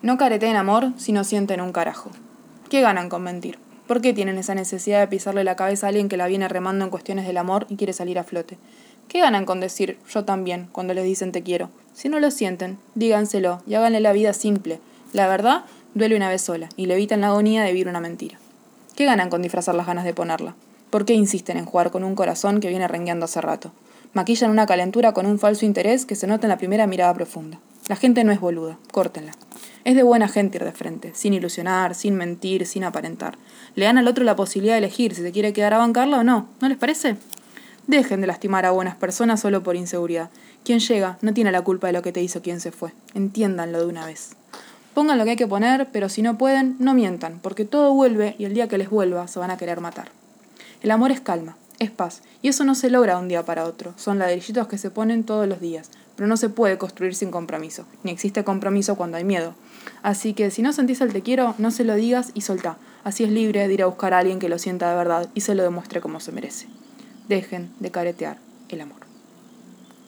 No careteen amor si no sienten un carajo. ¿Qué ganan con mentir? ¿Por qué tienen esa necesidad de pisarle la cabeza a alguien que la viene remando en cuestiones del amor y quiere salir a flote? ¿Qué ganan con decir yo también cuando les dicen te quiero? Si no lo sienten, díganselo y háganle la vida simple. La verdad duele una vez sola y le evitan la agonía de vivir una mentira. ¿Qué ganan con disfrazar las ganas de ponerla? ¿Por qué insisten en jugar con un corazón que viene rengueando hace rato? Maquillan una calentura con un falso interés que se nota en la primera mirada profunda. La gente no es boluda, córtenla. Es de buena gente ir de frente, sin ilusionar, sin mentir, sin aparentar. Le dan al otro la posibilidad de elegir si se quiere quedar a bancarla o no, ¿no les parece? Dejen de lastimar a buenas personas solo por inseguridad. Quien llega no tiene la culpa de lo que te hizo quien se fue. Entiéndanlo de una vez. Pongan lo que hay que poner, pero si no pueden, no mientan, porque todo vuelve y el día que les vuelva se van a querer matar. El amor es calma, es paz, y eso no se logra de un día para otro. Son ladrillitos que se ponen todos los días, pero no se puede construir sin compromiso, ni existe compromiso cuando hay miedo. Así que si no sentís el te quiero, no se lo digas y soltá. Así es libre de ir a buscar a alguien que lo sienta de verdad y se lo demuestre como se merece. Dejen de caretear el amor.